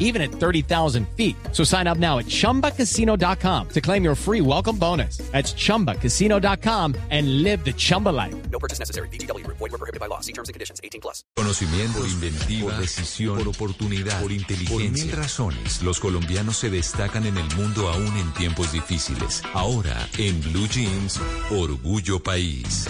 even at 30,000 feet. So sign up now at chumbacasino.com to claim your free welcome bonus. That's chumbacasino.com and live the Chumba life. No purchase necessary. BGW. Void were prohibited by law. See terms and conditions. 18 plus. Conocimiento, por inventiva, por decisión, por oportunidad, por inteligencia. Por mil razones, los colombianos se destacan en el mundo aún en tiempos difíciles. Ahora, en Blue Jeans, Orgullo País.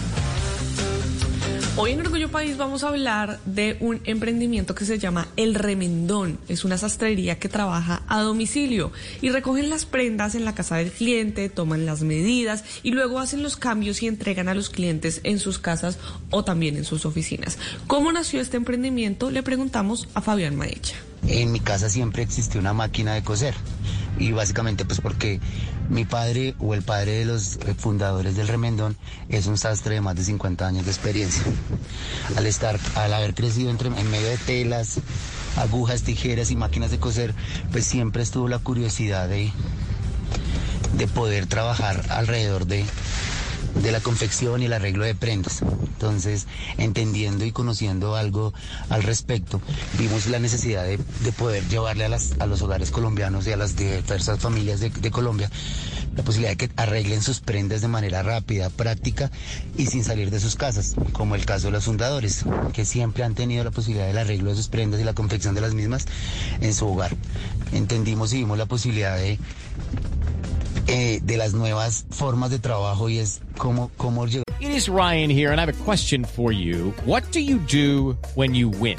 Hoy en Orgullo País vamos a hablar de un emprendimiento que se llama El Remendón. Es una sastrería que trabaja a domicilio y recogen las prendas en la casa del cliente, toman las medidas y luego hacen los cambios y entregan a los clientes en sus casas o también en sus oficinas. ¿Cómo nació este emprendimiento? Le preguntamos a Fabián Maecha. En mi casa siempre existió una máquina de coser y básicamente pues porque mi padre o el padre de los eh, fundadores del Remendón es un sastre de más de 50 años de experiencia. Al estar, al haber crecido entre, en medio de telas, agujas, tijeras y máquinas de coser, pues siempre estuvo la curiosidad de, de poder trabajar alrededor de, de la confección y el arreglo de prendas. Entonces, entendiendo y conociendo algo al respecto, vimos la necesidad de, de poder llevarle a, las, a, los hogares colombianos y a las diversas familias de, de, Colombia la posibilidad de que arreglen sus prendas de manera rápida, práctica y sin salir de sus casas, como el caso de los fundadores, que siempre han tenido la posibilidad del arreglo de sus prendas y la confección de las mismas en su hogar. Entendimos y vimos la posibilidad de eh, de las nuevas formas de trabajo y es cómo, cómo. It is Ryan here, and I have a question for you. What do you do when you win?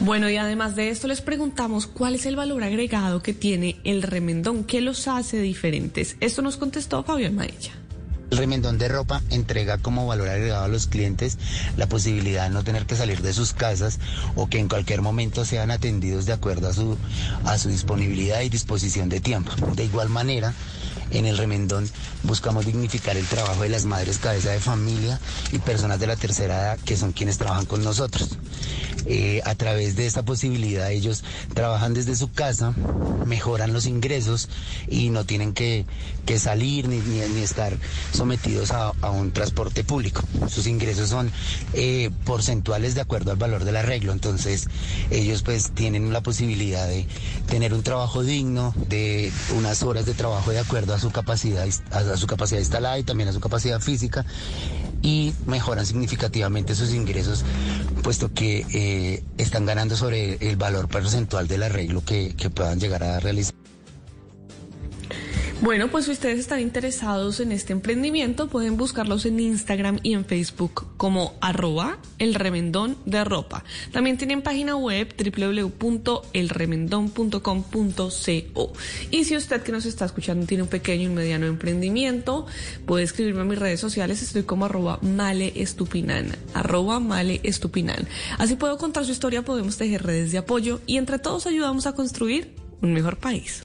Bueno, y además de esto les preguntamos cuál es el valor agregado que tiene el remendón, qué los hace diferentes. Esto nos contestó Fabián Maella. El remendón de ropa entrega como valor agregado a los clientes la posibilidad de no tener que salir de sus casas o que en cualquier momento sean atendidos de acuerdo a su, a su disponibilidad y disposición de tiempo. De igual manera, en el remendón buscamos dignificar el trabajo de las madres cabeza de familia y personas de la tercera edad que son quienes trabajan con nosotros. Eh, a través de esta posibilidad ellos trabajan desde su casa, mejoran los ingresos y no tienen que, que salir ni, ni, ni, estar sometidos a, a, un transporte público. Sus ingresos son eh, porcentuales de acuerdo al valor del arreglo, entonces ellos pues tienen la posibilidad de tener un trabajo digno, de unas horas de trabajo de acuerdo a su capacidad, a su capacidad instalada y también a su capacidad física y mejoran significativamente sus ingresos, puesto que eh, están ganando sobre el valor porcentual del arreglo que, que puedan llegar a realizar. Bueno, pues si ustedes están interesados en este emprendimiento, pueden buscarlos en Instagram y en Facebook como arroba el remendón de ropa. También tienen página web www.elremendón.com.co. Y si usted que nos está escuchando tiene un pequeño y mediano emprendimiento, puede escribirme a mis redes sociales. Estoy como arroba male estupinan, arroba male estupinan. Así puedo contar su historia, podemos tejer redes de apoyo y entre todos ayudamos a construir un mejor país.